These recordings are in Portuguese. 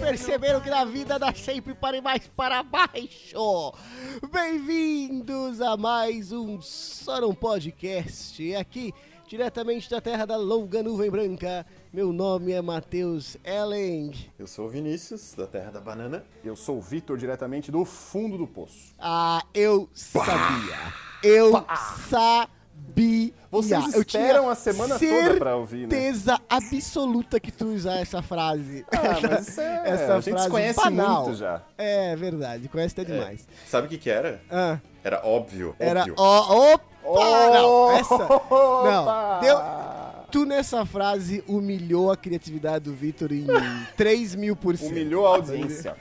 perceberam que na vida dá sempre para ir mais para baixo. Bem-vindos a mais um Só Não Podcast. Aqui, diretamente da terra da longa nuvem branca, meu nome é Matheus Ellen. Eu sou o Vinícius, da Terra da Banana. Eu sou o Vitor, diretamente do fundo do poço. Ah, eu sabia. Eu sabia. Vocês eu esperam a semana toda pra ouvir, né? certeza absoluta que tu usar essa frase. Ah, mas isso é... a gente se conhece banal. muito já. É verdade, conhece até demais. Sabe o que que era? Ah, Era óbvio, era. óbvio. Ó, opa! não, essa. Não, deu. Tu nessa frase humilhou a criatividade do Vitor em 3 mil por cento. Humilhou a audiência.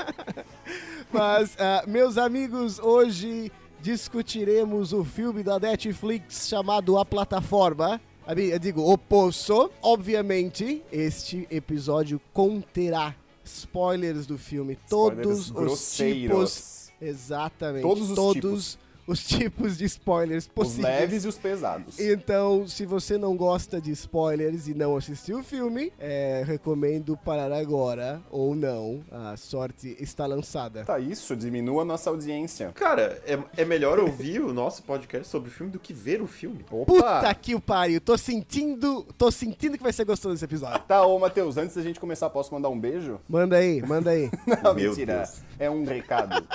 Mas, ah, meus amigos, hoje discutiremos o filme da Netflix chamado A Plataforma. Eu digo, O Poço. Obviamente, este episódio conterá spoilers do filme. Todos Spoilers os grosseiros. tipos. Exatamente. Todos os todos os tipos de spoilers Os possíveis. leves e os pesados. Então, se você não gosta de spoilers e não assistiu o filme, é, recomendo parar agora ou não. A sorte está lançada. Tá isso, diminua a nossa audiência. Cara, é, é melhor ouvir o nosso podcast sobre o filme do que ver o filme. Opa! Puta que o pariu, tô sentindo, tô sentindo que vai ser gostoso esse episódio. Tá, ô Matheus, antes da gente começar, posso mandar um beijo? Manda aí, manda aí. Não, Meu mentira. Deus. É um recado.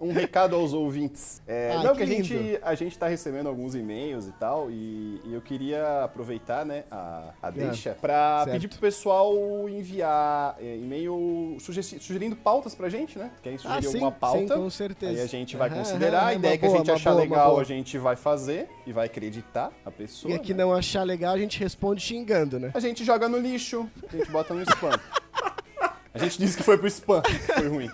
Um recado aos ouvintes. É, Ah, não, que que, a gente, a gente tá recebendo alguns e-mails e tal, e, e eu queria aproveitar, né, a, a deixa, pra Ah, certo. pedir pro pessoal enviar é, e-mail suge- sugerindo pautas pra gente, né? Quem sugerir Ah, sim, alguma pauta, sim, com certeza. aí a gente vai considerar, a ideia uma que a gente achar boa, legal a gente vai fazer e vai acreditar a pessoa. E aqui né? não achar legal, a gente responde xingando, né? A gente joga no lixo, a gente bota no spam. A gente disse que foi pro spam, foi ruim.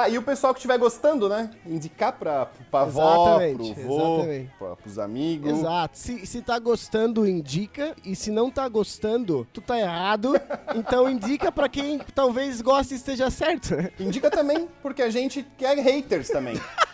Ah, e o pessoal que estiver gostando, né? Indicar pra, pra avó, pro vô, pra, pros amigos. Exato. Se, se tá gostando, indica. E se não tá gostando, tu tá errado. Então indica pra quem talvez goste e esteja certo? Indica também, porque a gente quer haters também.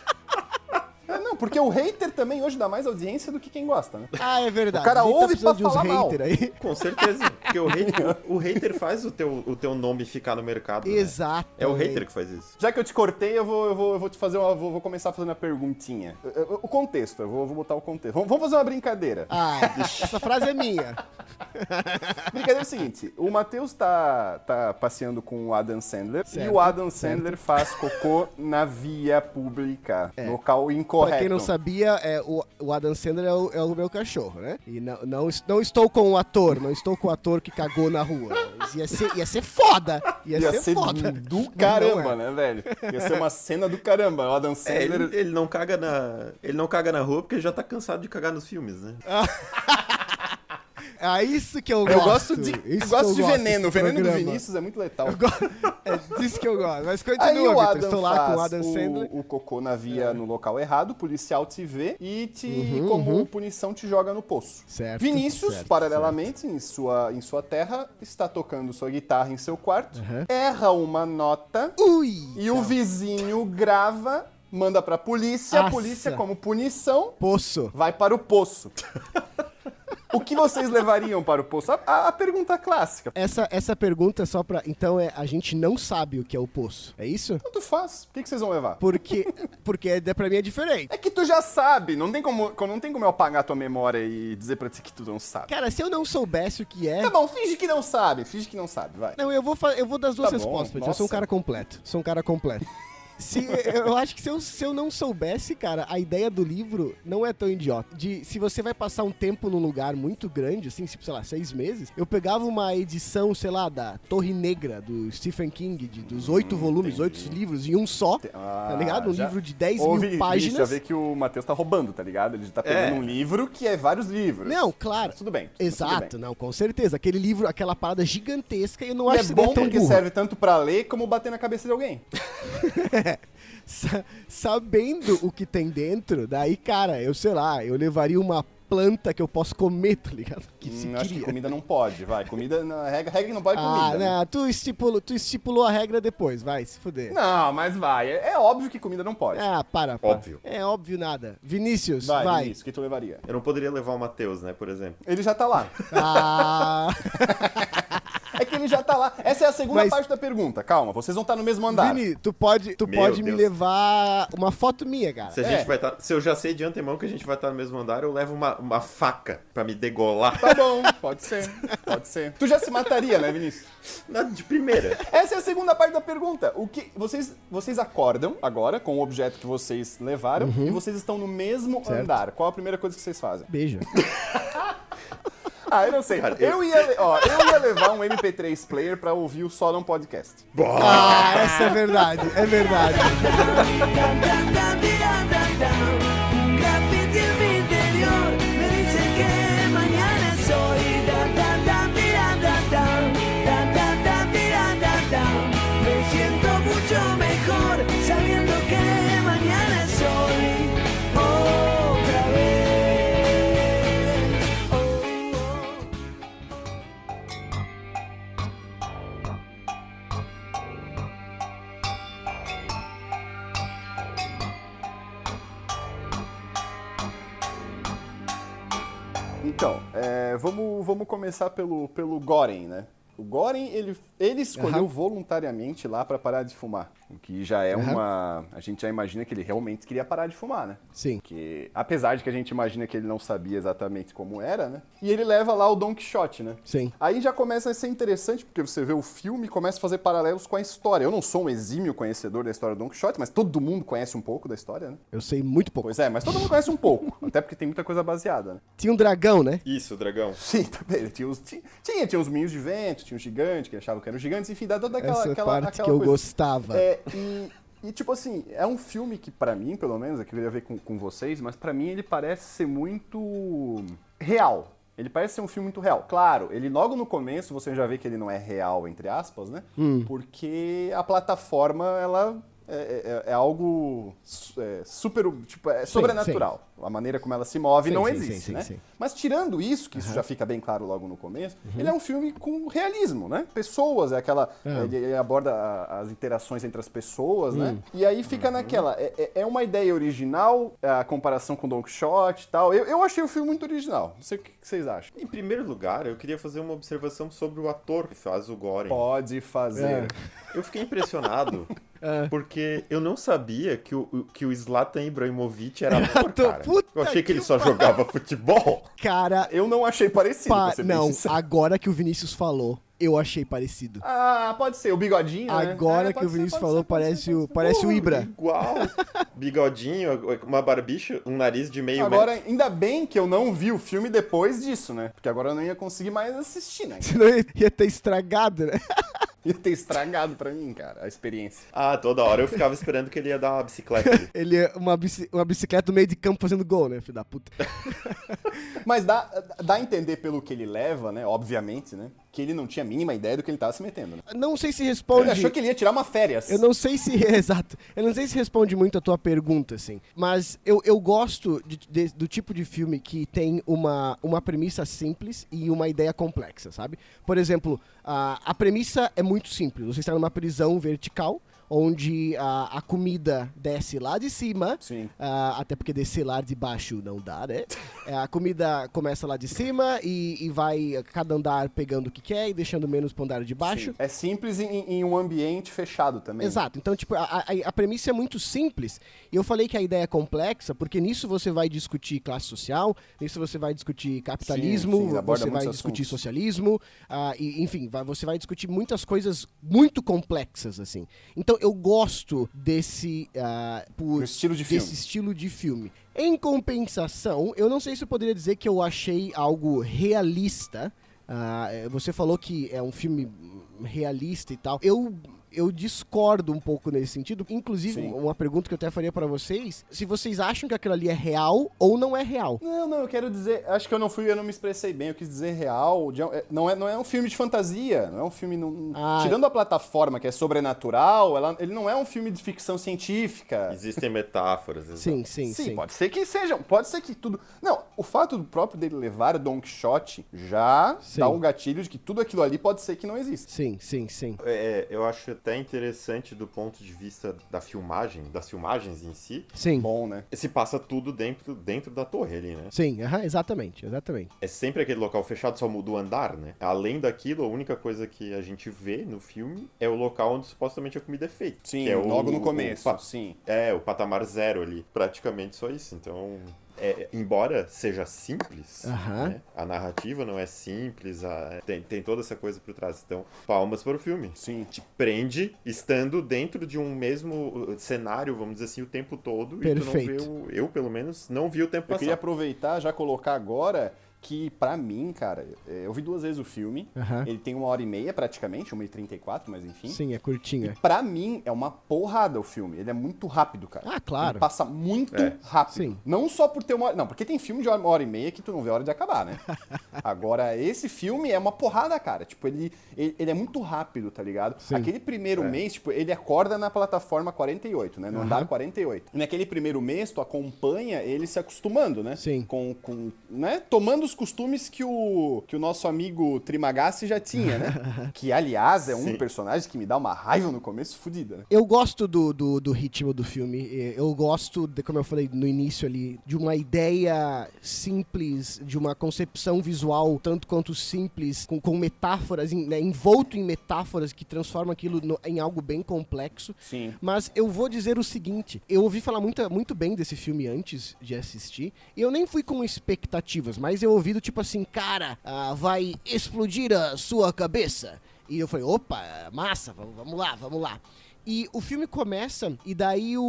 É, não, porque o hater também hoje dá mais audiência do que quem gosta, né? Ah, é verdade. O cara A gente ouve pra de falar mal. hater aí. Com certeza. Porque o hater, o, hater faz o teu, o teu nome ficar no mercado. né? Exato. É o hater que faz isso. Já que eu te cortei, eu vou, eu vou, eu vou te fazer uma. Vou, vou começar fazendo uma perguntinha. O contexto, eu vou, vou botar o contexto. Vamos, fazer uma brincadeira. Ah, essa frase é minha. Brincadeira é o seguinte: o Matheus tá, tá passeando com o Adam Sandler Certo, e o Adam Sandler faz cocô na via pública, local incorreto. Quem não sabia, é, o, o Adam Sandler é o, é o meu cachorro, né? E não, não, não estou com o ator, não estou com o ator que cagou na rua. Mas Ia ser, ia ser foda. Ia, Ia ser, ser foda. do caramba, é. né, velho? Ia ser uma cena do caramba. O Adam É, Sandler. ele, ele não caga na. Ele não caga na rua porque ele já tá cansado de cagar nos filmes, né? É isso que eu, Eu gosto. gosto de, eu gosto de veneno. O veneno do programa. Vinícius é muito letal. Eu go- É disso que eu gosto. Mas Aí continua, o Vitor. Adam Estou lá com o Adam Sandler. o, o cocô na via no local errado, o policial te vê e te, Uhum, como punição, te joga no poço. Certo, Vinícius, certo, paralelamente, Em, sua, em sua terra, está tocando sua guitarra em seu quarto, Uhum. erra uma nota Ui! e o vizinho grava, manda pra polícia, a Nossa. polícia, como punição, Poço. vai para o poço. o que vocês levariam para o poço? A, a- a pergunta clássica. Essa, essa pergunta é só pra. Então é a gente não sabe o que é o poço. É isso? Tanto faz. O que, que vocês vão levar? Porque, porque é- pra mim é diferente. É que tu já sabe, não tem como, não tem como eu apagar tua memória e dizer pra ti que tu não sabe. Cara, se eu não soubesse o que é. Tá bom, finge que não sabe, finge que não sabe, vai. Não, eu vou, eu vou das duas Tá respostas, eu sou um cara completo. Sou um cara completo. Se, eu acho que se eu, se eu não soubesse, cara, a ideia do livro não é tão idiota. De se você vai passar um tempo num lugar muito grande, assim, tipo, sei lá, seis meses, eu pegava uma edição, sei lá, da Torre Negra, do Stephen King, de, dos oito volumes, oito livros em um só, Ah, tá ligado? Um já- livro de 10 Ô, mil páginas. já vê que o Matheus tá roubando, tá ligado? Ele tá pegando É. um livro que é vários livros. Não, claro. Mas tudo bem. tudo Exato, bem. não, com certeza. Aquele livro, aquela parada gigantesca, eu não E acho é que seria bom tão porque serve tanto pra ler como bater na cabeça de alguém. Sa- sabendo o que tem dentro, daí, cara, eu sei lá, eu levaria uma planta que eu posso comer, tá ligado? Que se Hum, acho que comida não pode, vai. Comida, na regra, regra que não pode Ah, comida. né? não, tu estipulou, tu estipulou a regra depois, vai, se fuder. Não, mas vai. É, é óbvio que comida não pode. Ah, para, para. Óbvio. É óbvio nada. Vinícius, vai, vai. Vinícius, o que tu levaria? Eu não poderia levar o Matheus, né, por exemplo. Ele já tá lá. Ah, É que ele já tá lá. Essa é a segunda Mas- parte da pergunta. Calma, vocês vão estar no mesmo andar. Vini, tu pode, tu Meu pode me levar uma foto minha, cara. Se, a É. gente vai tá, se eu já sei de antemão que a gente vai estar no mesmo andar, eu levo uma, uma faca pra me degolar. Tá bom, pode ser, pode ser. Tu já se mataria, né, Vinícius? Na- de primeira. Essa é a segunda parte da pergunta. O que vocês vocês acordam agora com o objeto que vocês levaram e vocês estão no mesmo Certo. andar. Qual a primeira coisa que vocês fazem? Beijo. Ah, eu não sei. Cara, eu... ia, le- ó, eu ia levar um MP3 player pra ouvir o Não Podcast. Ah, essa é verdade, é verdade. Começar pelo, pelo Goren, né? O Goren, ele, ele escolheu Aham. voluntariamente lá pra parar de fumar. O que já é Aham. uma... A gente já imagina que ele realmente queria parar de fumar, né? Sim. Que, apesar de que a gente imagina que ele não sabia exatamente como era, né? E ele leva lá o Don Quixote, né? Sim. Aí já começa a ser interessante, porque você vê o filme e começa a fazer paralelos com a história. Eu não sou um exímio conhecedor da história do Don Quixote, mas todo mundo conhece um pouco da história, né? Eu sei muito pouco. Pois é, mas todo mundo conhece um pouco. até porque tem muita coisa baseada, né? Tinha um dragão, né? Isso, dragão. Sim, também. Tinha, os, tinha, tinha, tinha os minhos de vento, tinha um gigante, que achavam que eram gigantes, enfim, dá toda aquela, Essa aquela, parte aquela que eu coisa. gostava. É, e, e, tipo assim, é um filme que, pra mim, pelo menos, eu queria ver com, com vocês, mas pra mim ele parece ser muito real. Ele parece ser um filme muito real. Claro, ele logo no começo você já vê que ele não é real, entre aspas, né? Hum. Porque a plataforma, ela é, é- é algo su- é, super, tipo, é sobrenatural. A maneira como ela se move Sim, não sim, existe, sim, né? sim. Mas tirando isso, que isso já fica bem claro logo no começo, Uhum. ele é um filme com realismo, né? Pessoas, é aquela. É. Ele, ele aborda a- as interações entre as pessoas, Hum. né? E aí fica Uhum. naquela. É, é- é uma ideia original, a comparação com Don Quixote e tal. Eu, eu achei o filme muito original. Não sei o que que vocês acham. Em primeiro lugar, eu queria fazer uma observação sobre o ator que faz o Goren. Pode fazer. É. Eu fiquei impressionado É. porque eu não sabia que o, que o Zlatan Ibrahimovic era ator, Ator, cara. Puta Eu achei que ele que só jogava futebol. Cara, Eu não achei parecido, pa- ser não, agora que o Vinícius falou, eu achei parecido. Ah, pode ser. O bigodinho, né? Agora É, que o ser, Vinícius pode falou, ser, parece ser, o, ser. parece o Ibra. Igual. Bigodinho, uma barbicha, um nariz de meio Agora, metro. ainda bem que eu não vi o filme depois disso, né? Porque agora eu não ia conseguir mais assistir, né? Senão ia ter estragado, né? Ia ter estragado pra mim, cara, a experiência. Ah, toda hora eu ficava esperando que ele ia dar uma bicicleta ali. Ele é uma, bici- uma bicicleta no meio de campo fazendo gol, né, filho da puta? Mas dá, dá a entender pelo que ele leva, né? Obviamente, né? Que ele não tinha a mínima ideia do que ele tava se metendo, né? Não sei se Ele responde. achou que ele ia tirar uma férias. Eu não sei se. Exato. Eu não sei se responde muito a tua pergunta, assim. Mas eu, eu gosto de- de- do tipo de filme que tem uma, uma premissa simples e uma ideia complexa, sabe? Por exemplo, a, a premissa é muito simples. Você está numa prisão vertical. Onde a, a comida desce lá de cima, Sim. ah, até porque descer lá de baixo não dá, né? É, a comida começa lá de cima e, e vai cada andar pegando o que quer e deixando menos pro andar de baixo. Sim. É simples em, em um ambiente fechado também. Exato. Então, tipo, a, a, a premissa é muito simples. E eu falei que a ideia é complexa, porque nisso você vai discutir classe social, nisso você vai discutir capitalismo, Sim, sim, você vai discutir assuntos. socialismo, ah, e, enfim, vai- você vai discutir muitas coisas muito complexas, assim. Então, eu gosto desse, ah, por, estilo de filme. desse estilo de filme. Em compensação, eu não sei se eu poderia dizer que eu achei algo realista. Eh, você falou que é um filme realista e tal. Eu eu discordo um pouco nesse sentido. Inclusive, Sim. uma pergunta que eu até faria pra vocês, se vocês acham que aquilo ali é real ou não é real. Não, não, eu quero dizer. Acho que eu não fui, eu não me expressei bem. Eu quis dizer real. de- é, não, é, não é um filme de fantasia. Não é um filme. não- Ah. tirando a plataforma que é sobrenatural, ela- ele não é um filme de ficção científica. Existem metáforas. Sim, sim, Sim, sim. pode ser que sejam, pode ser que tudo. Não, o fato do próprio dele levar Don Quixote já Sim. dá um gatilho de que tudo aquilo ali pode ser que não exista. Sim, sim, sim. É, eu acho até interessante do ponto de vista da filmagem, das filmagens em si. Sim. Bom, né? Se passa tudo dentro, dentro da torre ali, né? Sim, aham, exatamente, exatamente. É sempre aquele local fechado, só muda o andar, né? Além daquilo, a única coisa que a gente vê no filme é o local onde supostamente a comida é feita. Sim, que é o- logo no começo, o sim. É, o patamar zero ali. Praticamente só isso. Então, é, embora seja simples, Aham. né, a narrativa não é simples, a- tem, tem toda essa coisa por trás. Então, palmas para o filme. Sim. Te prende estando dentro de um mesmo uh, cenário, vamos dizer assim, o tempo todo. E tu não vê Perfeito. o, eu, pelo menos, não vi o tempo Eu passar. queria aproveitar, já colocar agora que, pra mim, cara, é, eu vi duas vezes o filme. Aham. Ele tem uma hora e meia, praticamente, uma e trinta e quatro, mas enfim. Sim, é curtinha. Pra mim, é uma porrada o filme. Ele é muito rápido, cara. Ah, claro. Ele passa muito É. rápido. Sim. Não só por ter uma hora... Não, porque tem filme de uma hora e meia que tu não vê a hora de acabar, né? Agora, esse filme é uma porrada, cara. Tipo, ele, ele, ele é muito rápido, tá ligado? Sim. Aquele primeiro mês, tipo, ele acorda na plataforma 48, né? No andar 48. E naquele primeiro mês, tu acompanha ele se acostumando, né? Sim. Com, com, né? Tomando os costumes que o, que o nosso amigo Trimagasi já tinha, né? que, aliás, é um Sim. personagem que me dá uma raiva no começo fodida, né? Eu gosto do, do, do ritmo do filme. eh, Eu gosto, de, como eu falei no início ali, de uma ideia simples, de uma concepção visual tanto quanto simples, com, com metáforas, em- né, envolto em metáforas que transforma aquilo no- em algo bem complexo. Sim. Mas eu vou dizer o seguinte: eu ouvi falar muito, muito bem desse filme antes de assistir, e eu nem fui com expectativas, mas eu ouvi do tipo assim, cara, ah, vai explodir a sua cabeça. E eu falei, opa, massa, vamos, vamos lá, vamos lá. E o filme começa, e daí o,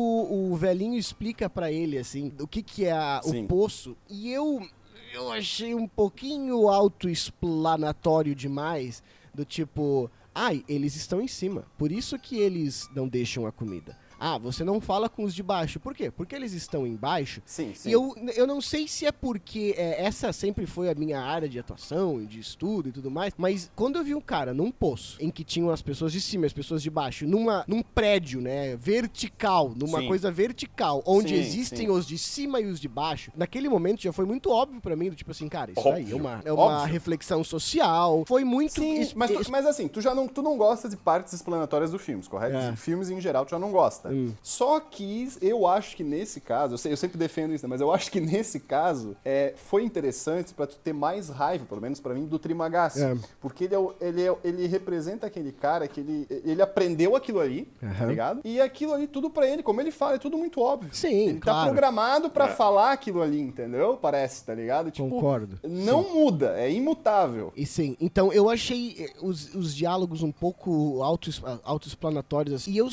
o velhinho explica pra ele, assim, o que, que é a- o poço. E eu, eu achei um pouquinho autoexplanatório demais, do tipo, ai, eles estão em cima, por isso que eles não deixam a comida. Ah, você não fala com os de baixo. Por quê? Porque eles estão embaixo. Sim, sim. E eu, eu não sei se é porque é, essa sempre foi a minha área de atuação e de estudo e tudo mais, mas quando eu vi um cara num poço em que tinham as pessoas de cima e as pessoas de baixo, numa, num prédio, né, vertical, numa Sim. coisa vertical, onde Sim, existem sim. os de cima e os de baixo, naquele momento já foi muito óbvio pra mim, do tipo assim, cara, isso aí é Óbvio, uma, é uma óbvio. reflexão social, foi muito... Sim, mas, tu- mas assim, tu já não, tu não gosta de partes explanatórias do filme, correto? É. Filmes em geral tu já não gosta. Hum. Só que eu acho que nesse caso, eu, sei- eu sempre defendo isso, né, mas eu acho que nesse caso é, foi interessante pra tu ter mais raiva, pelo menos pra mim, do Trimagasi. É. Porque ele, é, ele, é- ele representa aquele cara que ele, ele aprendeu aquilo ali, tá Aham. ligado? E aquilo ali, tudo pra ele, como ele fala, é tudo muito óbvio. Sim, Ele tá claro. programado pra É. falar aquilo ali, entendeu? Parece, tá ligado? Tipo, Concordo. não muda, é imutável. E sim, então eu achei eh, os, os diálogos um pouco ah, autoexplanatórios assim, e eu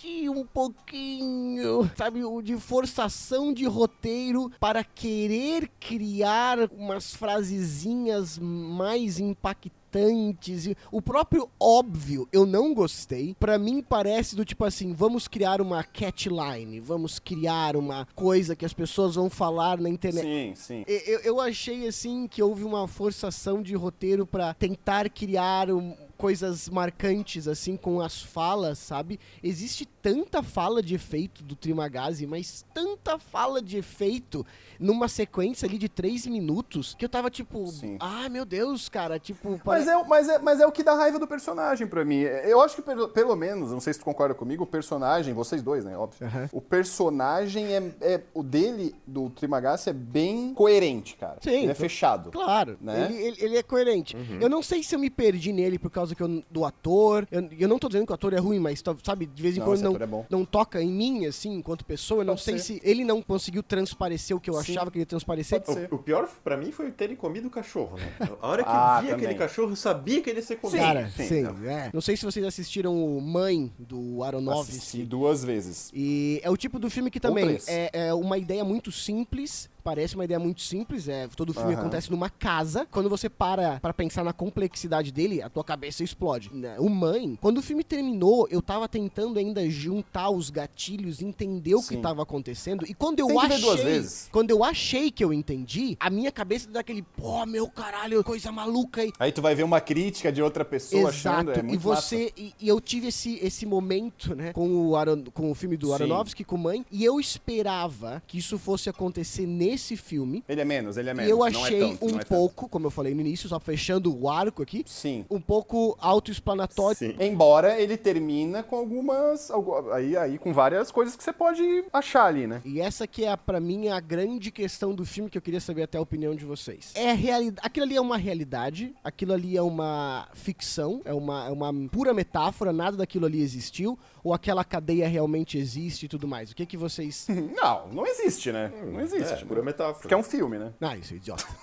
senti um pouquinho, sabe, o de forçação de roteiro para querer criar umas frasezinhas mais impactantes. E o próprio óbvio eu não gostei. Pra mim parece do tipo assim, vamos criar uma catline, vamos criar uma coisa que as pessoas vão falar na internet. Sim, sim. Eu, eu achei assim que houve uma forçação de roteiro pra tentar criar um- coisas marcantes assim com as falas, sabe? Existe tanta fala de efeito do Trimagazi, mas tanta fala de efeito numa sequência ali de três minutos que eu tava tipo, Sim. ah, meu Deus, cara, tipo, Mas pare- é, o- mas, é, mas é o que dá raiva do personagem pra mim. Eu acho que, pelo, pelo menos, não sei se tu concorda comigo, o personagem, vocês dois, né? Óbvio. Aham. O personagem é, é- O dele, do Trimagasi, é bem coerente, cara. Sim, Ele é tô- fechado. Claro, né? ele, ele, ele é coerente. Eu não sei se eu me perdi nele por causa que eu- do ator. Eu, eu não tô dizendo que o ator é ruim, mas, to- sabe, de vez em Não, quando esse não, é bom. não toca em mim, assim, enquanto pessoa. Eu não Pode sei ser. se ele não conseguiu transparecer o que eu Sim. achava que ele ia transparecer. O, o pior pra mim foi terem comido o cachorro, né? A hora que Ah, eu vi também. aquele cachorro, eu sabia que ele ia ser comido. Cara, sim, sim, não. é. Não sei se vocês assistiram o Mãe do Assisti Aronofsky. duas vezes. E é o tipo do filme que também é, é uma ideia muito simples. Parece uma ideia muito simples. É, todo filme Aham. acontece numa casa. Quando você para pra pensar na complexidade dele, a tua cabeça explode. né? O Mãe, quando o filme terminou, eu tava tentando ainda juntar os gatilhos, entender o que Sim. tava acontecendo. E quando eu que achei. duas vezes. Quando eu achei que eu entendi, a minha cabeça dá aquele, pô, meu caralho, coisa maluca aí. Aí tu vai ver uma crítica de outra pessoa achando, é e muito você e, e eu tive esse, esse momento, né, com o, Aron, com o filme do Sim. Aronofsky, com Mãe, e eu esperava que isso fosse acontecer nesse filme. Ele é menos, ele é menos. Eu é achei tanto, um é pouco, como eu falei no início, só fechando o arco aqui, Sim. um pouco autoexplanatório. Embora ele termina com algumas. algu- Aí, aí com várias coisas que você pode achar ali, né? E essa que é, pra mim, a grande questão do filme que eu queria saber até a opinião de vocês. É realidade. Aquilo ali é uma realidade, aquilo ali é uma ficção, é uma, é uma pura metáfora, nada daquilo ali existiu, ou aquela cadeia realmente existe e tudo mais. O que que vocês. Não, não existe, né? Não existe. É, pura metáfora. Porque é um filme, né? Ah, isso é idiota.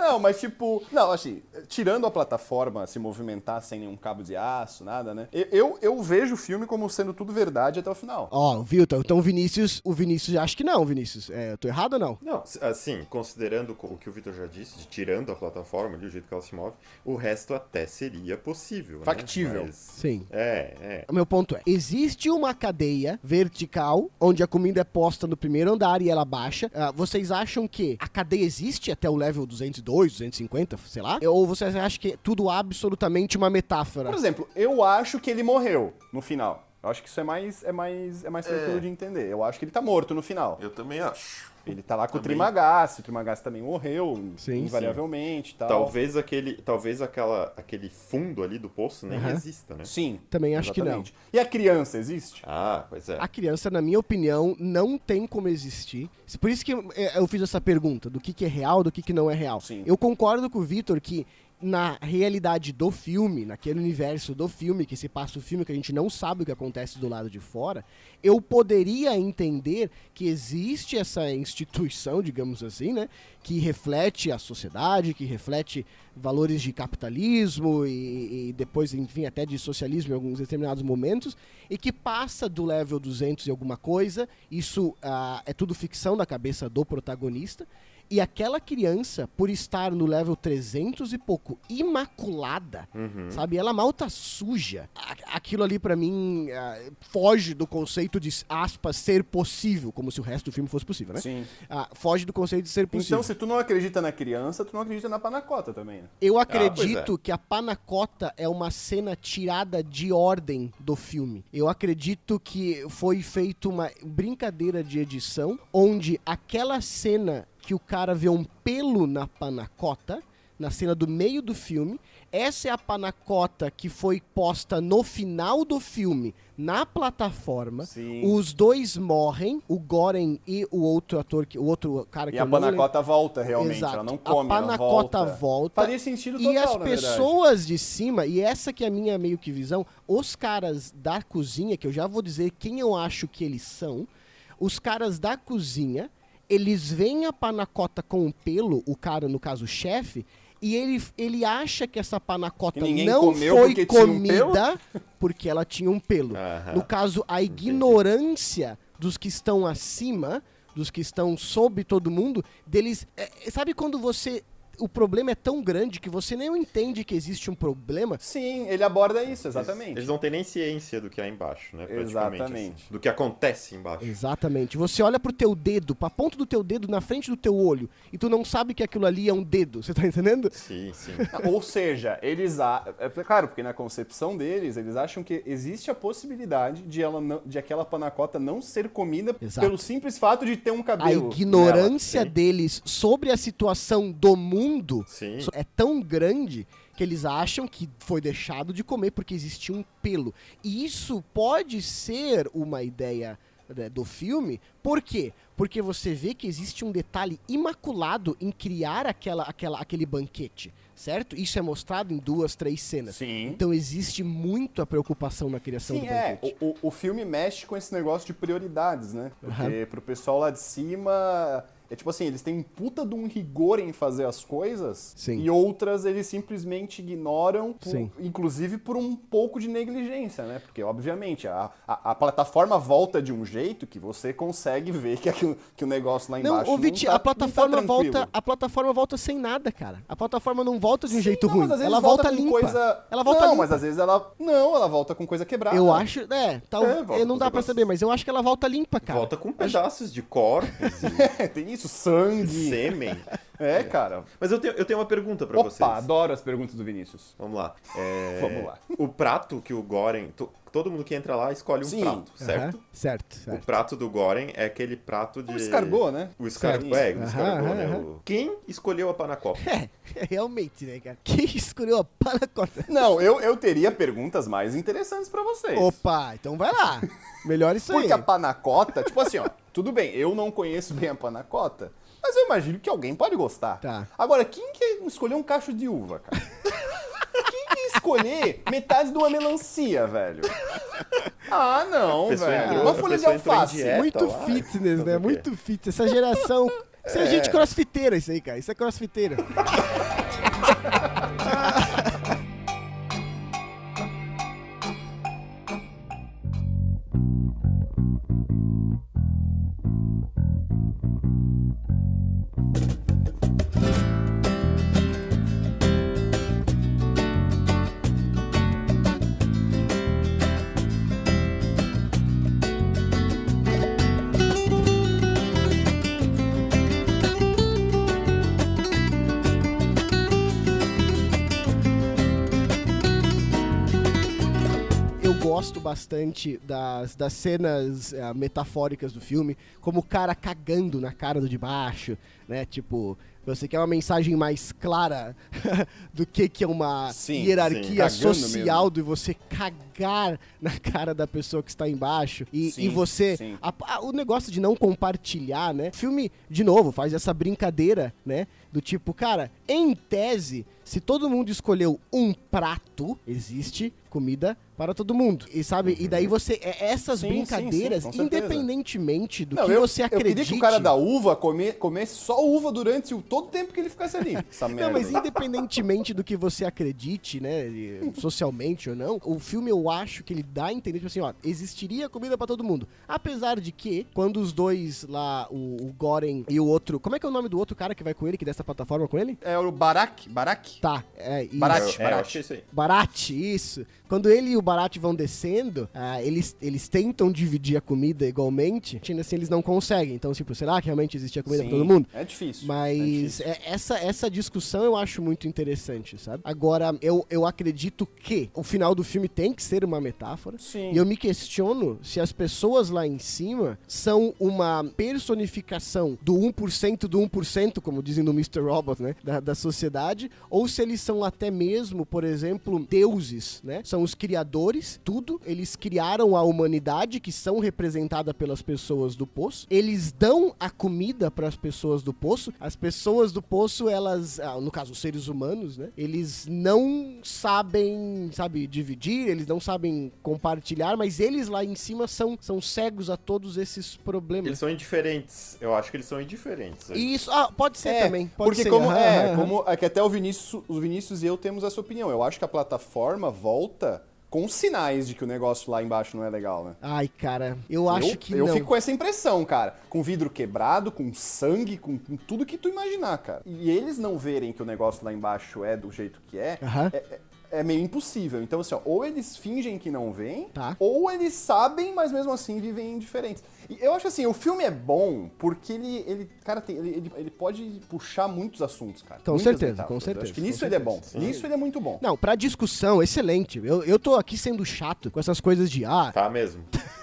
Não, mas tipo. Não, assim, tirando a plataforma se movimentar sem nenhum cabo de aço, nada, né? Eu, eu, vejo o filme como sendo tudo verdade até o final. Ó, viu? Então, então o Vinícius. O Vinícius acha que não, Vinícius. É, eu tô errado ou não? Não, assim, considerando o que o Vitor já disse, de tirando a plataforma, ali, o jeito que ela se move, o resto até seria possível. né? Factível. Mas- Sim. É, é. O meu ponto é: existe uma cadeia vertical onde a comida é posta no primeiro andar e ela baixa. Ah, vocês acham que a cadeia existe até o level 202, 250, sei lá? Ou vocês acham que é tudo absolutamente uma metáfora? Por exemplo, eu acho que ele morreu no final. Eu acho que isso é mais, é mais, é mais tranquilo de entender. Eu acho que ele tá morto no final. Eu também acho. Ele tá lá com o Também. Trimagás, o Trimagás também morreu, Sim, invariavelmente e tal. Talvez aquele, talvez aquela, aquele fundo ali do poço nem Aham. exista, né? Sim. Também acho que não. exatamente. E a criança existe? Ah, pois é. A criança, na minha opinião, não tem como existir. Por isso que é, eu fiz essa pergunta do que, que é real, do que, que não é real. Sim. Eu concordo com o Vitor que na realidade do filme, naquele universo do filme, que se passa o filme, que a gente não sabe o que acontece do lado de fora, eu poderia entender que existe essa instituição, digamos assim, né? Que reflete a sociedade, que reflete valores de capitalismo e, e depois, enfim, até de socialismo em alguns determinados momentos, e que passa do level 200 e alguma coisa. Isso ah, é tudo ficção da cabeça do protagonista. E aquela criança, por estar no level 300 e pouco, imaculada, sabe? Ela mal tá suja. Aquilo ali, pra mim, ah, foge do conceito de, aspas, ser possível, como se o resto do filme fosse possível, né? Sim. Ah, foge do conceito de ser possível. Então, se tu não acredita na criança, tu não acredita na panacota também, Eu pois acredito é. que a panacota é uma cena tirada de ordem do filme. Eu acredito que foi feita uma brincadeira de edição onde aquela cena que o cara vê um pelo na panacota, na cena do meio do filme, essa é a panacota que foi posta no final do filme na plataforma. Sim. Os dois morrem, o Goren e o outro ator, que, o outro cara que E a não lembro. panacota volta, realmente. Exato. Ela não A come, ela panacota volta. volta. Faria sentido total, E as pessoas de cima, e essa que é a minha meio que visão, os caras da cozinha, que eu já vou dizer quem eu acho que eles são, os caras da cozinha, eles veem a panacota com o pelo, o cara, no caso, o chefe, e ele, ele acha que essa panacota Que não foi porque tinha um comida porque ela tinha um pelo. Aham. No caso, a ignorância dos que estão acima, dos que estão sob todo mundo, deles. é, sabe quando você. O problema é tão grande que você nem entende que existe um problema. Sim, ele aborda isso, exatamente. Eles não têm nem ciência do que há embaixo, né? praticamente, Exatamente. assim. do que acontece embaixo. Exatamente. Você olha pro teu dedo, pra ponta do teu dedo na frente do teu olho, e tu não sabe que aquilo ali é um dedo. Você tá entendendo? Sim, sim. Ou seja, eles a... é claro, porque na concepção deles, eles acham que existe a possibilidade de ela não- de aquela panacota não ser comida Exato. pelo simples fato de ter um A cabelo. ignorância sim. deles sobre a situação do mundo Sim. é tão grande que eles acham que foi deixado de comer porque existia um pelo. E isso pode ser uma ideia né, do filme, por quê? Porque você vê que existe um detalhe imaculado em criar aquela, aquela, aquele banquete, certo? Isso é mostrado em duas, três cenas. Sim. Então existe muito a preocupação na criação Sim, do é. banquete. O, o- o filme mexe com esse negócio de prioridades, né? Porque pro pessoal lá de cima. É tipo assim, eles têm um puta de um rigor em fazer as coisas Sim. e outras eles simplesmente ignoram, por- Sim. inclusive por um pouco de negligência, né? Porque, obviamente, a, a, a plataforma volta de um jeito que você consegue ver que, aquilo, que o negócio lá Não, embaixo ô Viti, tá- a plataforma não tá volta, a plataforma volta sem nada, cara. A plataforma não volta de um Sim, jeito não, ruim. mas às vezes Ela volta, com limpa. Coisa... Ela volta não, limpa. mas às vezes ela. Não, ela volta com coisa quebrada. Eu acho, é, tal, É, volta eu não dá negócios. saber, mas eu acho que ela volta limpa, cara. Volta com pedaços de corpos Tem isso, sangue. e sêmen. É, cara. Mas eu tenho, eu tenho uma pergunta pra Opa, vocês. adoro as perguntas do Vinícius. Vamos lá. É, Vamos lá. O prato que o Goren. to- todo mundo que entra lá escolhe um Sim. prato, certo? Aham, Certo, O certo. prato do Goren é aquele prato de. O escargot, né? O escargot, Certo. é, o escargot, né? O- Quem escolheu a panacota? É, realmente, né, cara? Quem escolheu a panacota? Não, eu, eu teria perguntas mais interessantes pra vocês. Opa, então vai lá. Melhor isso Porque aí. a panacota, tipo assim, ó, tudo bem, eu não conheço bem a panacota, mas eu imagino que alguém pode gostar. Tá. Agora, quem que escolheu um cacho de uva, cara? quem que ia escolher metade de uma melancia, velho? Ah, não, velho. entrou- uma folha de alface. dieta. Muito lá, fitness, fazer né? Muito fitness. Essa geração. Isso é, gente crossfiteira, isso aí, cara. Isso é crossfiteira. Thank you. Bastante das, das cenas eh, metafóricas do filme, como o cara cagando na cara do de baixo, né? Tipo, você quer uma mensagem mais clara do que, que é uma Sim, hierarquia sim, social mesmo. de você cagar na cara da pessoa que está embaixo e, Sim, e você. sim. a- a- o negócio de não compartilhar, né? O filme, de novo, faz essa brincadeira, né? Do tipo, cara, em tese, se todo mundo escolheu um prato, existe comida para todo mundo. E sabe? E daí você. é- Essas Sim, sim, brincadeiras, sim, certeza. independentemente do Não, que eu, você eu acredite. queria que o cara da uva come- comesse só uva durante o, todo o tempo que ele ficasse ali. Essa merda. Não, mas independentemente do que você acredite, né, socialmente ou não, o filme eu acho que ele dá a entender, tipo assim, ó, existiria comida pra todo mundo. Apesar de que, quando os dois lá, o, o Goren e o outro, como é que é o nome do outro cara que vai com ele, que dessa plataforma com ele? É o Barak? Barak? Tá, é, isso. Barat. É, Barat. achei isso aí. Barat, isso. Quando ele e o Barat vão descendo, ah, eles, eles tentam dividir a comida igualmente, ainda assim eles não conseguem. Então, tipo, será que realmente existia comida pra Sim, todo mundo? É difícil. é Mas é- essa, essa discussão eu acho muito interessante, sabe? Agora, eu, eu acredito que o final do filme tem que ser uma metáfora. Sim. E eu me questiono se as pessoas lá em cima são uma personificação do 1% do 1%, como dizem no Mr. Robot, né? Da, da sociedade, ou se eles são até mesmo, por exemplo, deuses, né? São os criadores, tudo. Eles criaram a humanidade, que são representada pelas pessoas do poço. Eles dão a comida para as pessoas do poço. As pessoas do poço, elas, ah, no caso, os seres humanos, né? Eles não sabem, sabe, dividir, eles não sabem compartilhar, mas eles lá em cima são, são cegos a todos esses problemas. Eles são indiferentes. Eu acho que eles são indiferentes. E Isso, ah, pode ser É, também. Pode porque ser. como, aham, é, como é que até o Vinícius, o Vinícius e eu temos essa opinião. Eu acho que a plataforma volta com sinais de que o negócio lá embaixo não é legal, né? Ai, cara, eu acho que eu não. fico com essa impressão, cara. Com vidro quebrado, com sangue, com, com tudo que tu imaginar, cara. E eles não verem que o negócio lá embaixo é do jeito que é, Aham. é, é- é meio impossível. Então, assim, ó, ou eles fingem que não veem, Tá. ou eles sabem, mas mesmo assim vivem indiferentes. E eu acho assim, o filme é bom porque ele, ele cara, tem, ele, ele, pode puxar muitos assuntos, cara. Com certeza, metáforas. com Eu certeza, Acho que nisso ele é bom. certeza. Nisso ele é muito bom. Não, pra discussão, excelente. Eu, eu tô aqui sendo chato com essas coisas de, ah, Tá mesmo.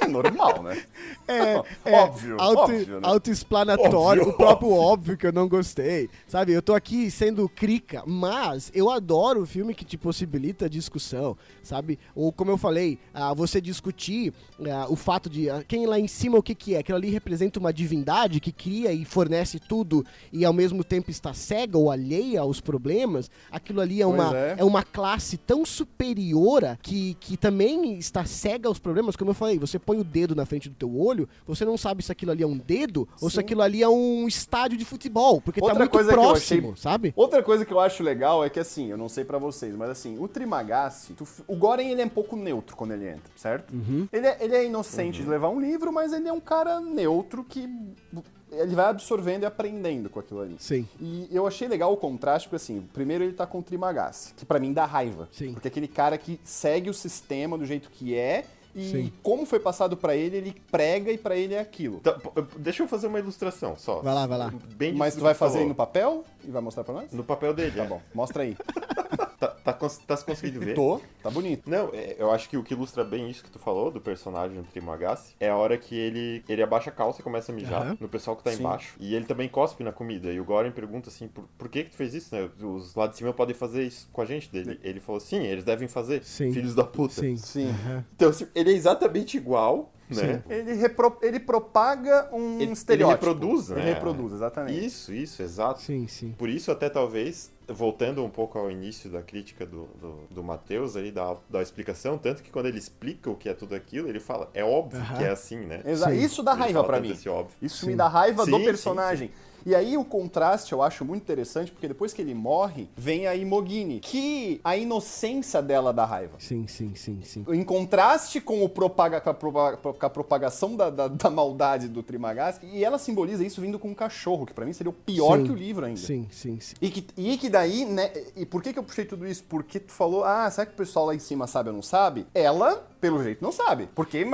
É normal, né? É, é Óbvio, auto, óbvio, né? autoexplanatório, Óbvio, o próprio óbvio que eu não gostei. Sabe, eu tô aqui sendo crica, mas eu adoro o filme que te possibilita discussão, sabe? Ou como eu falei, ah, você discutir ah, o fato de ah, quem lá em cima o que que é? Aquilo ali representa uma divindade que cria e fornece tudo e ao mesmo tempo está cega ou alheia aos problemas. Aquilo ali é uma, é. é uma classe tão superior que, que também está cega aos problemas, como eu falei, você põe o dedo na frente do teu olho, você não sabe se aquilo ali é um dedo ou se Sim. aquilo ali é um estádio de futebol, porque tá Outra muito coisa próximo, achei- sabe? Outra coisa que eu acho legal é que, assim, eu não sei pra vocês, mas assim, o Trimagasi, tu- o Goren ele é um pouco neutro quando ele entra, certo? Uhum. Ele, é, ele é inocente de levar um livro, mas ele é um cara neutro que ele vai absorvendo e aprendendo com aquilo ali. Sim. E eu achei legal o contraste, porque assim, primeiro ele tá com o Trimagasi, que pra mim dá raiva. Sim. Porque aquele cara que segue o sistema do jeito que é e Sim. como foi passado pra ele, ele prega e pra ele é aquilo. Tá, deixa eu fazer uma ilustração só. Vai lá, vai lá. Bem Mas tu vai fazer aí no papel e vai mostrar pra nós? No papel dele, Tá é. bom, mostra aí. Tá, tá, tá se conseguindo ver? Tô, tá bonito. Não, é, eu acho que o que ilustra bem isso que tu falou do personagem do Trimagasi é a hora que ele, ele abaixa a calça e começa a mijar Aham. no pessoal que tá Sim. embaixo. E ele também cospe na comida. E o Goren pergunta assim, por, por que que tu fez isso, né? Os lá de cima podem fazer isso com a gente dele. Ele falou, sim, eles devem fazer. Sim. Filhos da puta. Sim. Sim. Aham. Então, assim, ele é exatamente igual, né? Ele, repro- ele propaga um Ele- ele estereótipo. reproduz, Ele né? reproduz, exatamente. Isso, isso, exato. Sim, sim. Por isso, até talvez, voltando um pouco ao início da crítica do, do, do Matheus, ali, da, da explicação, tanto que quando ele explica o que é tudo aquilo, ele fala, é óbvio que é assim, né? Exa- Sim. Isso dá raiva tanto mim. Isso Sim. me dá raiva Sim, do sim, personagem. E aí o contraste eu acho muito interessante, porque depois que ele morre, vem a Imogini, que a inocência dela dá raiva. Sim, sim, sim, sim. Em contraste com, o propaga, com, a, propa- com a propagação da, da- da maldade do Trimagás, e ela simboliza isso vindo com um cachorro, que pra mim seria o pior Sim. que o livro ainda. Sim, sim, sim. E que, e que daí, né? E por que, que eu puxei tudo isso? Porque tu falou, ah, será que o pessoal lá em cima sabe ou não sabe? Ela, pelo jeito, não sabe. Porque.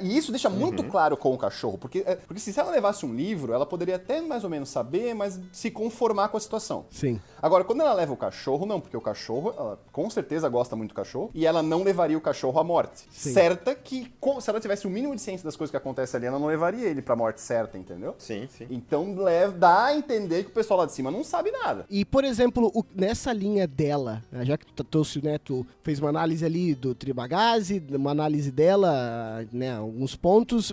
E isso deixa muito claro com o cachorro. Porque, é, porque se ela levasse um livro, ela poderia até mais ou menos saber, mas se conformar com a situação. Sim. Agora, quando ela leva o cachorro, não, porque o cachorro, ela com certeza gosta muito do cachorro, e ela não levaria o cachorro à morte. Sim. Certa que, se ela tivesse o mínimo de ciência das coisas que acontecem ali, ela não levaria ele pra morte certa, entendeu? Sim, sim. Então leva, dá a entender que o pessoal lá de cima não sabe nada. E, por exemplo, o- nessa linha dela, né, já que tu trouxe, né, tu fez uma análise ali do Tribagazi, uma análise dela, né, alguns pontos.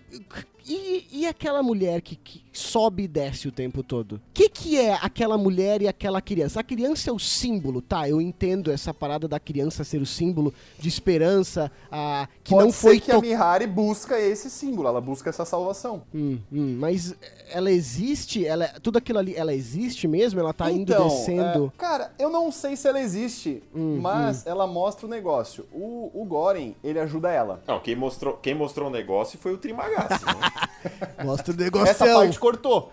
E, e aquela mulher que, que sobe e desce o tempo todo? O que, que é aquela mulher e aquela criança? A criança é o símbolo, tá? Eu entendo essa parada da criança ser o símbolo de esperança, a, que Pode não foi ser que a to- Mihari busca esse símbolo, ela busca essa salvação. Hum, hum, mas ela existe, ela, tudo aquilo ali, ela existe mesmo? Ela tá indo então, descendo? é, cara, eu não sei se ela existe, Hum, mas ela mostra o negócio. O, o Goren, ele ajuda ela. Não, quem mostrou, quem mostrou o negócio foi o Trimagasi, né? Mostra o negócio. Essa parte cortou.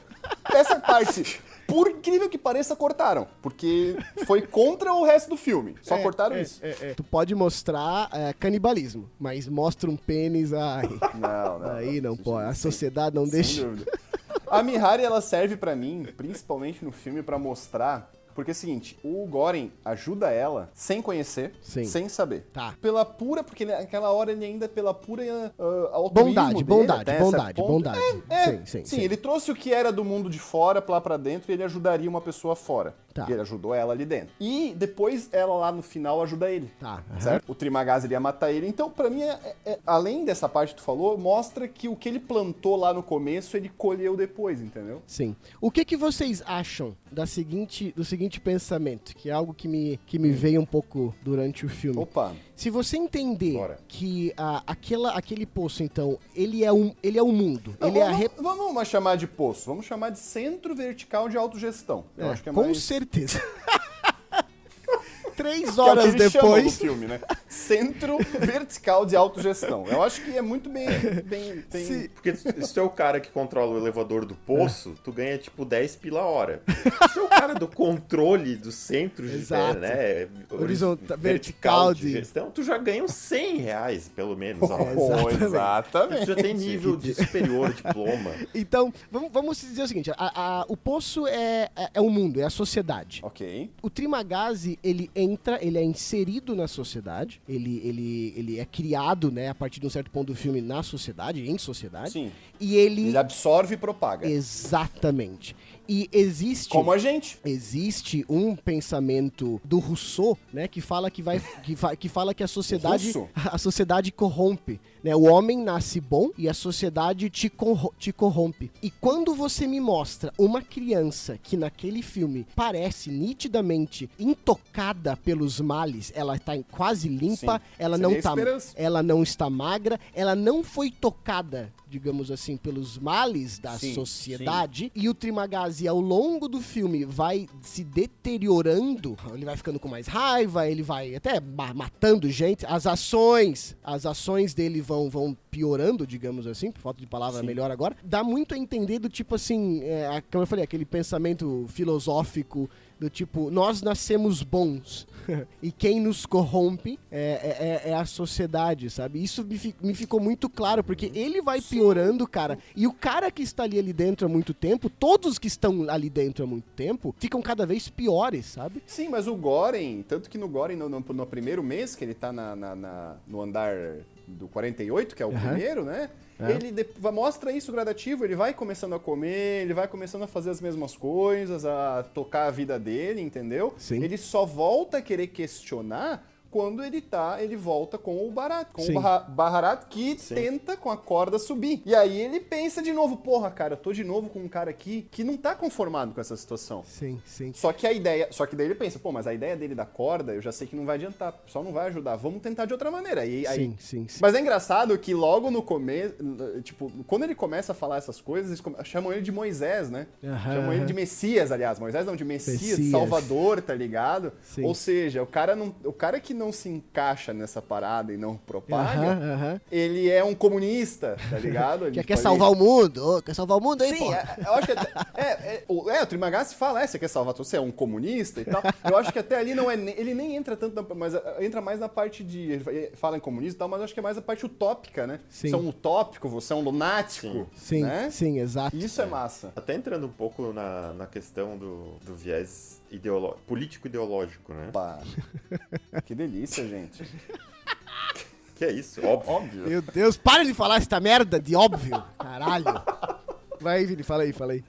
Essa parte, por incrível que pareça, cortaram. Porque foi contra o resto do filme. Só É, cortaram é, isso. é, é. Tu pode mostrar é, canibalismo, mas mostra um pênis, ai, Não, não. aí não pode. A sociedade não sem deixa. dúvida. A Mihari, ela serve pra mim, principalmente no filme, pra mostrar. Porque é o seguinte, o Goren ajuda ela sem conhecer, Sim. sem saber. Tá. Pela pura, porque naquela hora ele ainda é pela pura uh, Bondade, dele, bondade, bondade, bondade. É, Sim, sim, sim. ele trouxe o que era do mundo de fora lá pra dentro e ele ajudaria uma pessoa fora. Tá. E ele ajudou ela ali dentro. E depois ela lá no final ajuda ele. Tá, aham. Certo? O Trimagaz iria matar ele. Então, pra mim, é- é- além dessa parte que tu falou, mostra que o que ele plantou lá no começo, ele colheu depois, entendeu? Sim. O que que vocês acham da seguinte, do seguinte pensamento, que é algo que me, que me veio um pouco durante o filme. Opa. Se você entender Bora. que ah, aquela, aquele poço, então, ele é um, ele é o mundo, Não, ele é vamos, re... vamos chamar de poço, vamos chamar de centro vertical de autogestão. Eu É, acho que é com mais... certeza. Três que é o que horas depois. filme, né? Centro vertical de autogestão. Eu acho que é muito bem, bem, bem- Se- porque se tu é o cara que controla o elevador do poço, tu ganha tipo 10 pila a hora. Se tu é o cara do controle do centro de Exato. né, Horizontal- horiz- vertical de- gestão, tu já ganha uns 100 reais, pelo menos. Oh, Exatamente. exatamente. Tu já tem nível de superior diploma. Então, vamos, vamos dizer o seguinte: a- a- o poço é, é, é o mundo, é a sociedade. Ok. O Trimagazi, ele entra, ele é inserido na sociedade, ele, ele, ele é criado, né, a partir de um certo ponto do filme na sociedade, em sociedade. Sim. E ele. Ele absorve e propaga. Exatamente. E existe. Como a gente. Existe um pensamento do Rousseau, né, que fala que vai que, fa- que fala que a sociedade a sociedade corrompe, né? O homem nasce bom e a sociedade te, corro- te corrompe. E quando você me mostra uma criança que naquele filme parece nitidamente intocada pelos males, ela tá em- quase limpa, Sim. ela Seria não tá esperança. ela não está magra, ela não foi tocada digamos assim, pelos males da Sim, sociedade. E o Trimagazi, ao longo do filme, vai se deteriorando. Ele vai ficando com mais raiva, ele vai até ma- matando gente. As ações, as ações dele vão, vão piorando, digamos assim, por falta de palavra Sim. melhor agora. Dá muito a entender do tipo assim, é, como eu falei, aquele pensamento filosófico do tipo, nós nascemos bons e quem nos corrompe é, é- é a sociedade, sabe? Isso me, fi- me ficou muito claro, porque ele vai piorando, cara, e o cara que está ali, ali dentro há muito tempo, todos que estão ali dentro há muito tempo, ficam cada vez piores, sabe? Sim, mas o Goren, tanto que no Goren, no, no- no primeiro mês que ele tá na, na- na- no andar do 48, que é o Aham. primeiro, né? É. Ele mostra isso gradativo, ele vai começando a comer, ele vai começando a fazer as mesmas coisas, a tocar a vida dele, entendeu? Sim. Ele só volta a querer questionar quando ele tá, ele volta com o Barat, com Sim. o Baharat que Sim. tenta com a corda subir. E aí ele pensa de novo, porra, cara, eu tô de novo com um cara aqui que não tá conformado com essa situação. Sim, sim. Só que a ideia. Só que daí ele pensa, pô, mas a ideia dele da corda, eu já sei que não vai adiantar, só não vai ajudar. Vamos tentar de outra maneira. E, aí, Sim, sim, sim. Mas é engraçado que logo no começo, tipo, quando ele começa a falar essas coisas, eles chamam ele de Moisés, né? Aham, chamam ele de Messias, aliás. Moisés não, de Messias, Messias. Salvador, tá ligado? Sim. Ou seja, o cara, não, o cara que não se encaixa nessa parada e não propaga, Aham, aham. ele é um comunista, tá ligado? A Que gente quer pode- salvar o mundo, quer salvar o mundo aí, Sim, pô. é, eu acho que até, é, é, o, é, o Trimagazzi fala, é, você quer salvar, você é um comunista e tal. Eu acho que até ali não é, ele nem entra tanto, na, mas ah, entra mais na parte de, ele fala em comunismo e tal, mas eu acho que é mais a parte utópica, né? Sim. Você é um utópico, você é um lunático, Sim, né? sim, exato. Isso é massa. Até entrando um pouco na, na questão do, do viés ideolo- político-ideológico, né? Opa. que delícia, gente. Que é isso, óbvio. Óbvio. Meu Deus, para de falar essa merda de óbvio. Caralho. Vai, Vini, fala aí, fala aí.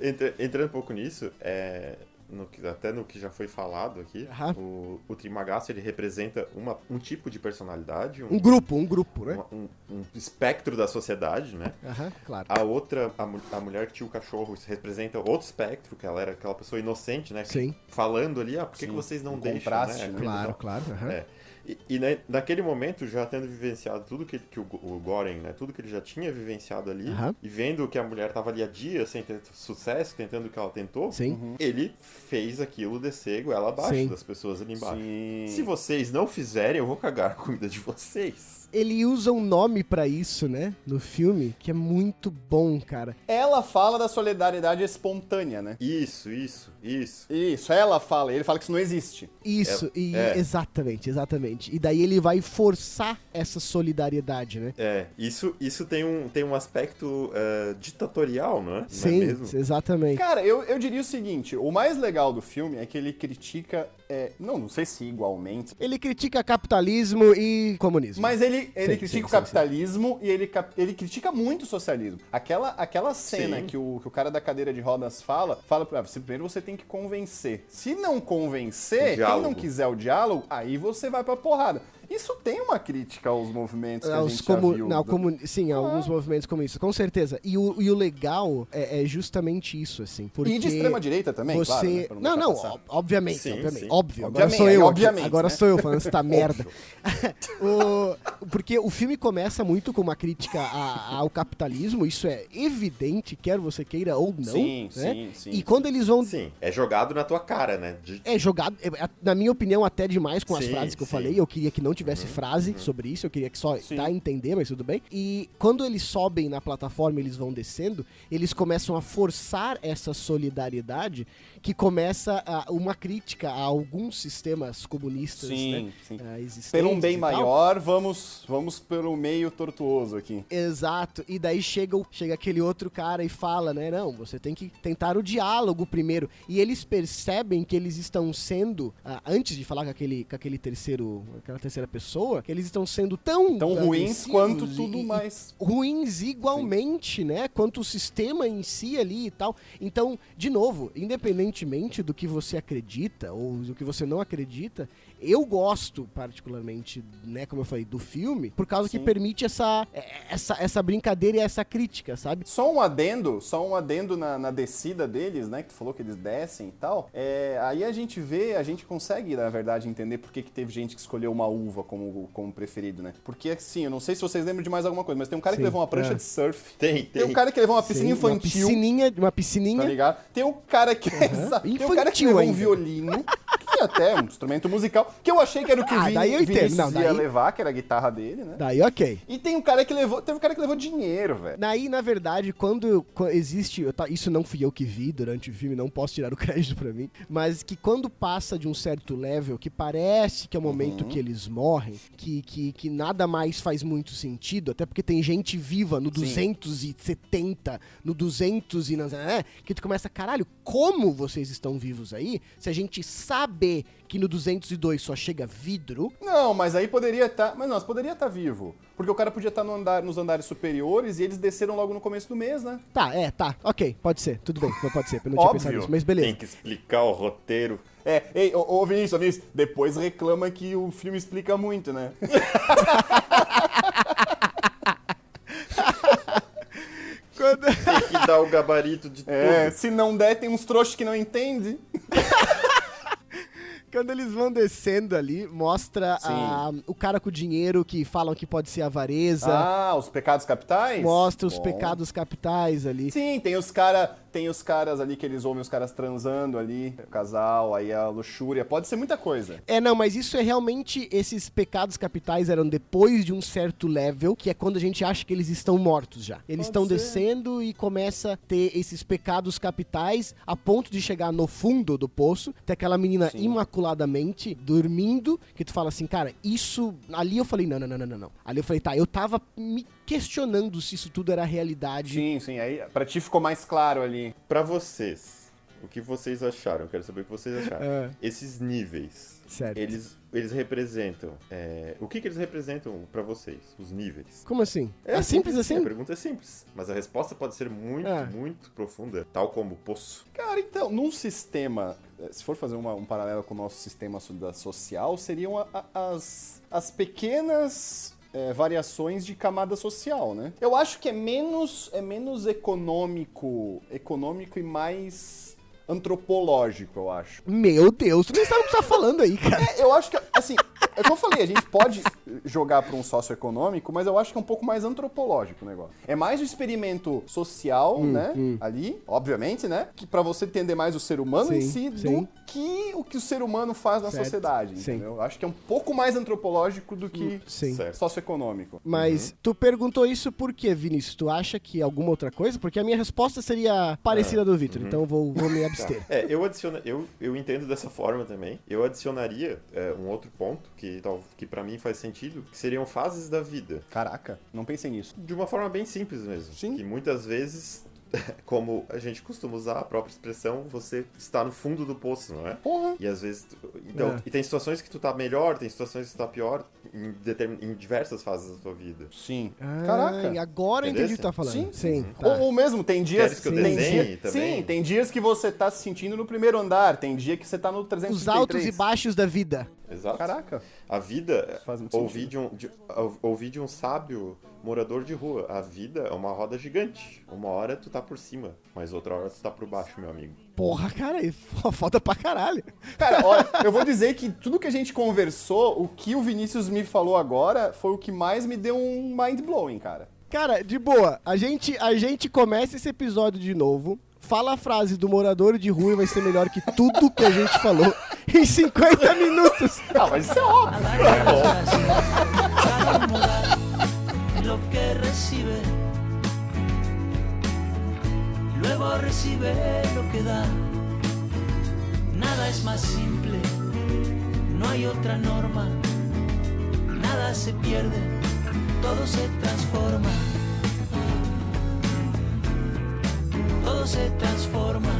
Entra- entrando um pouco nisso, é, no que- até no que já foi falado aqui, Aham. o, o Trimagaço ele representa uma- um tipo de personalidade, Um um, grupo, um grupo, né? uma- um- um espectro da sociedade, né? Aham, claro. A outra, a, a mulher que tinha o cachorro, representa outro espectro, que ela era aquela pessoa inocente, né? Sim. Falando ali, ah, por que, que vocês não um deixam, contraste, né? Claro, claro. aham. É. E, e na- naquele momento, já tendo vivenciado tudo que, que o, o Goren, né? Tudo que ele já tinha vivenciado ali, Aham. e vendo que a mulher tava ali há dias sem ter sucesso, tentando o que ela tentou, Sim. ele fez aquilo descer goela abaixo Sim. das pessoas ali embaixo. Sim. Se vocês não fizerem, eu vou cagar a comida de vocês. Ele usa um nome pra isso, né? No filme, que é muito bom, cara. Ela fala da solidariedade espontânea, né? Isso, isso, isso. Isso, ela fala, ele fala que isso não existe. Isso, É, e é. exatamente, exatamente. E daí ele vai forçar essa solidariedade, né? É, isso, isso tem, um, tem um aspecto eh, ditatorial, não é? Não é Sim, mesmo? exatamente. Cara, eu, eu diria o seguinte: o mais legal do filme é que ele critica. É, não, não sei se igualmente. Ele critica capitalismo e comunismo. Mas ele, ele Sim, critica sim, o sim, capitalismo e ele, ele critica muito o socialismo. Aquela, aquela cena Sim. que o, que o cara da cadeira de rodas fala, fala pra você, primeiro você tem que convencer. Se não convencer, quem não quiser o diálogo, aí você vai pra porrada. Isso tem uma crítica aos movimentos que a Aos gente comu- já viu. não, do- comu- sim, alguns movimentos comunistas, com certeza. E o, e o legal é, é justamente isso, assim. Porque E de extrema direita também, você... claro. né, não, não, passar. ob- obviamente, Sim, obviamente. sim. Óbvio, agora Obviamente, sou eu. aqui. obviamente, agora né? sou eu falando essa merda. O- porque o filme começa muito com uma crítica a- ao capitalismo, isso é evidente, quer você queira ou não. Sim, né? sim, sim. E quando eles vão Sim, é jogado na tua cara, né? De- é jogado, é, é, na minha opinião, até demais com as Sim, frases que eu falei. Eu queria que não tivesse frase sobre isso, eu queria que só Sim. dar a entender, mas tudo bem. E quando eles sobem na plataforma, eles vão descendo, eles começam a forçar essa solidariedade que começa a- uma crítica a alguns sistemas comunistas, Sim, né? sim. existentes Pelo um bem maior, vamos, vamos pelo meio tortuoso aqui. Exato. E daí chega, chega aquele outro cara e fala, né? Não, você tem que tentar o diálogo primeiro. E eles percebem que eles estão sendo, ah, antes de falar com aquele, com aquele terceiro, aquela terceira pessoa, que eles estão sendo tão Tão ruins quanto tudo e- mais. ruins igualmente, né? Quanto o sistema em si ali e tal. Então, de novo, independentemente do que você acredita ou do que você não acredita, Eu gosto, particularmente, né, como eu falei, do filme, por causa que Sim. permite essa, essa, essa brincadeira e essa crítica, sabe? Só um adendo, só um adendo na, na descida deles, né? Que tu falou que eles descem e tal. É, aí a gente vê, a gente consegue, na verdade, entender por que, que teve gente que escolheu uma uva como, como preferido, né? Porque, assim, eu não sei se vocês lembram de mais alguma coisa, mas tem um cara Sim, que levou uma prancha é. de surf. Tem, Tem um tem. cara que levou uma piscina Sim, Uma infantil. piscininha, uma Tá piscininha. ligado? Tem o cara que. Exato. Tem o cara que levou um ainda. violino, que é até um instrumento musical, que eu achei que era o que o Ah, Vini, daí eu entendo. Não, ia daí- levar, que era a guitarra dele, né? Daí, ok. E tem um cara que levou. Teve um cara que levou dinheiro, velho. Daí, na verdade, quando, quando existe. eu tá- Isso não fui eu que vi durante o filme, não posso tirar o crédito pra mim. Mas que quando passa de um certo level, que parece que é o momento que eles morrem, que, que, que nada mais faz muito sentido, até porque tem gente viva no 270, no 200 e. na- É, que tu começa, caralho, como vocês estão vivos aí? Se a gente sabe que no 202 só chega vidro. Não, mas aí poderia estar. mas não, mas poderia estar vivo. Porque o cara podia estar no andar, nos andares superiores e eles desceram logo no começo do mês, né? Tá, é, tá, ok, pode ser, tudo bem, pode ser, eu não tinha pensado nisso, mas beleza. Tem que explicar o roteiro. É, ei, ô, ô Vinícius, Vinícius, depois reclama que o filme explica muito, né? Quando- Tem que dar o gabarito de É, tudo. se não der, tem uns trouxas que não entendem. Quando eles vão descendo ali, mostra a- o cara com o dinheiro que falam que pode ser avareza. Ah, os pecados capitais? mostra os Bom. pecados capitais ali. Sim, tem os cara, tem os caras ali que eles ouvem os caras transando ali, o casal, aí a luxúria, pode ser muita coisa. É, não, mas isso é realmente. Esses pecados capitais eram depois de um certo level, que é quando a gente acha que eles estão mortos já. Eles Pode estão ser. descendo e começa a ter esses pecados capitais a ponto de chegar no fundo do poço. Tem aquela menina Sim. Dormindo, que tu fala assim, cara, isso. Ali eu falei, não, não, não, não, não, não. Ali eu falei, tá, eu tava me questionando se isso tudo era realidade. Sim, sim, aí pra ti ficou mais claro ali. Pra vocês, o que vocês acharam? Quero saber o que vocês acharam. É. Esses níveis, Certo. eles, eles representam. é, o que, que eles representam pra vocês? Os níveis? Como assim? É É simples assim? A pergunta é simples, mas a resposta pode ser muito, É. muito profunda, tal como o poço. Cara, então, num sistema, eh, se for fazer uma- um paralelo com o nosso sistema social, seriam a- a- as, as pequenas eh, variações de camada social, né? Eu acho que é menos, é menos econômico, econômico e mais antropológico, eu acho. Meu Deus, tu nem sabe o que tu tá falando aí, cara. É, eu acho que, assim, é o que eu falei, a gente pode jogar para um socioeconômico, mas eu acho que é um pouco mais antropológico o negócio. É mais um experimento social, Hum, né? Ali, obviamente, né? Que para você entender mais o ser humano em Sim, si sim. do que o que o ser humano faz na Certo, sociedade, sim. entendeu? Eu acho que é um pouco mais antropológico do que Sim. Certo. socioeconômico. Mas tu perguntou isso por quê, Vinícius? Tu acha que alguma outra coisa? Porque a minha resposta seria parecida do Vitor, então eu vou, vou me abster. É, eu adiciona, eu, eu entendo dessa forma também. Eu adicionaria é, um outro ponto que, tal, que para mim faz sentido, que seriam fases da vida. Caraca, não pensei nisso. De uma forma bem simples mesmo. Sim. Que muitas vezes, como a gente costuma usar a própria expressão, você está no fundo do poço, não é? Porra. E às vezes. tu- então, É. e tem situações que tu tá melhor, tem situações que tu tá pior em, determin, em diversas fases da tua vida. Sim. Ah, Caraca. e agora eu entendi o que tu tá falando. Sim. Sim. tá. Ou, ou mesmo, tem dias Queres que eu tem desenhe dia- também? Sim, tem dias que você tá se sentindo no primeiro andar, tem dia que você tá no 333. Os altos e baixos da vida. Exato. Caraca. A vida, Faz muito ouvi sentido. de, um, de, ouvi de um sábio morador de rua, a vida é uma roda gigante. Uma hora tu tá por cima, mas outra hora tu tá por baixo, meu amigo. Porra, cara, foda pra caralho. Cara, olha, eu vou dizer que tudo que a gente conversou, o que o Vinícius me falou agora, foi o que mais me deu um mind blowing, cara. Cara, de boa, a gente, a gente começa esse episódio de novo. Fala a frase do morador de rua e vai ser melhor que tudo que a gente falou em 50 minutos. Ah, mas isso é óbvio. Recibe, luego recibe lo que da. Nada es más simple, no hay otra norma, nada se pierde, todo se transforma. Todo se transforma.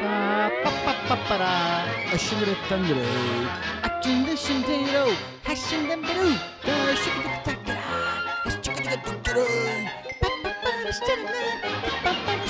Pa, pa, pa, pa, pará. A xingra tandre. A tunda xindeiro. A xindamberu. Da xiquitiquitacará. A xiquitiquitacará. Pa, pa, pa, xarana. Pa, pa, pa, xarana.